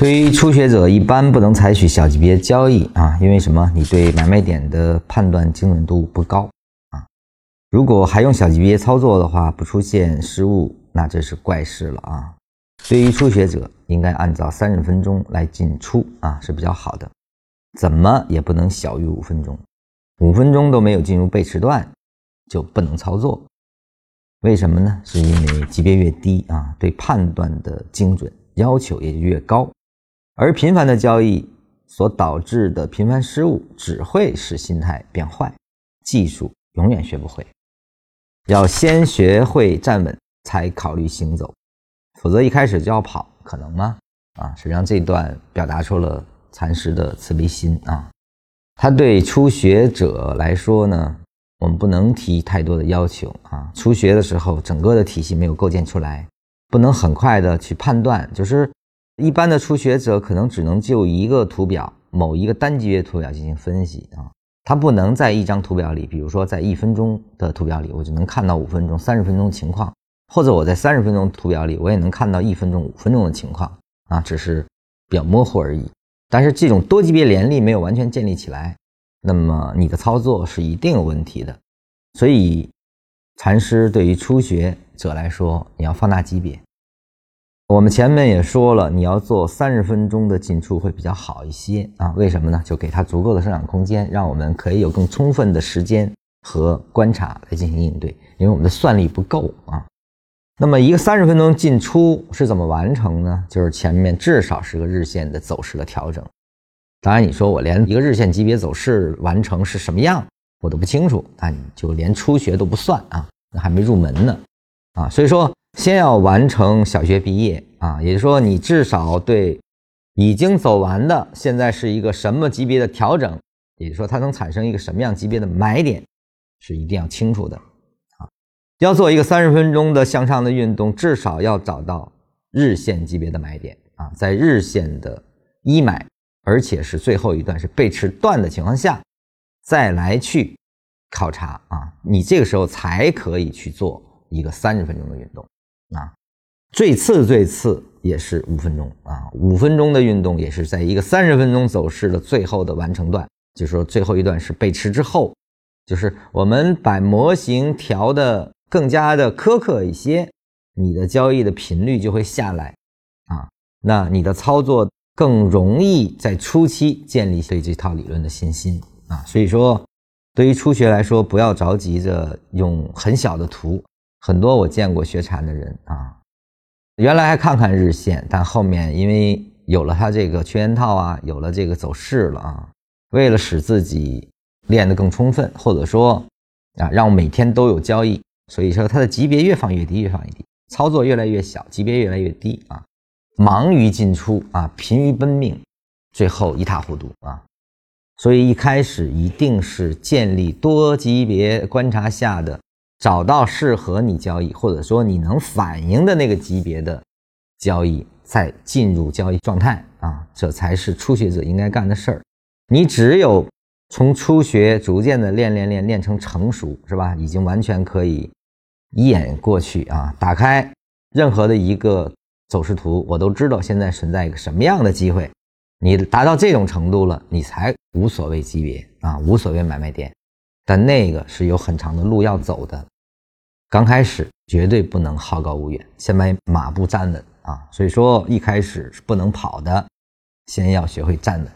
对于初学者，一般不能采取小级别交易啊，因为什么？你对买卖点的判断精准度不高啊。如果还用小级别操作的话，不出现失误，那这是怪事了啊。对于初学者，应该按照三十分钟来进出啊，是比较好的。怎么也不能小于五分钟，五分钟都没有进入背驰段，就不能操作。为什么呢？是因为级别越低啊，对判断的精准要求也就越高。而频繁的交易所导致的频繁失误，只会使心态变坏，技术永远学不会。要先学会站稳，才考虑行走，否则一开始就要跑，可能吗？啊，实际上这段表达出了禅师的慈悲心啊。他对初学者来说呢，我们不能提太多的要求啊。初学的时候，整个的体系没有构建出来，不能很快的去判断，就是。一般的初学者可能只能就一个图表、某一个单级别图表进行分析啊，他不能在一张图表里，比如说在一分钟的图表里，我就能看到五分钟、三十分钟的情况，或者我在三十分钟图表里，我也能看到一分钟、五分钟的情况啊，只是比较模糊而已。但是这种多级别联立没有完全建立起来，那么你的操作是一定有问题的。所以，禅师对于初学者来说，你要放大级别。我们前面也说了，你要做三十分钟的进出会比较好一些啊？为什么呢？就给它足够的生长空间，让我们可以有更充分的时间和观察来进行应对，因为我们的算力不够啊。那么一个三十分钟进出是怎么完成呢？就是前面至少是个日线的走势的调整。当然，你说我连一个日线级别走势完成是什么样我都不清楚，那你就连初学都不算啊，那还没入门呢啊。所以说。先要完成小学毕业啊，也就是说，你至少对已经走完的现在是一个什么级别的调整，也就是说，它能产生一个什么样级别的买点，是一定要清楚的啊。要做一个三十分钟的向上的运动，至少要找到日线级别的买点啊，在日线的一买，而且是最后一段是背驰段的情况下，再来去考察啊，你这个时候才可以去做一个三十分钟的运动。啊，最次最次也是五分钟啊，五分钟的运动也是在一个三十分钟走势的最后的完成段，就是说最后一段是背驰之后，就是我们把模型调的更加的苛刻一些，你的交易的频率就会下来啊，那你的操作更容易在初期建立对这套理论的信心啊，所以说对于初学来说，不要着急着用很小的图。很多我见过学禅的人啊，原来还看看日线，但后面因为有了他这个圈套啊，有了这个走势了啊，为了使自己练得更充分，或者说啊，让每天都有交易，所以说他的级别越放越低，越放越低，操作越来越小，级别越来越低啊，忙于进出啊，疲于奔命，最后一塌糊涂啊。所以一开始一定是建立多级别观察下的。找到适合你交易，或者说你能反映的那个级别的交易，再进入交易状态啊，这才是初学者应该干的事儿。你只有从初学逐渐的练练练练成成熟，是吧？已经完全可以一眼过去啊，打开任何的一个走势图，我都知道现在存在一个什么样的机会。你达到这种程度了，你才无所谓级别啊，无所谓买卖点。但那个是有很长的路要走的。刚开始绝对不能好高骛远，先把马步站稳啊！所以说一开始是不能跑的，先要学会站稳。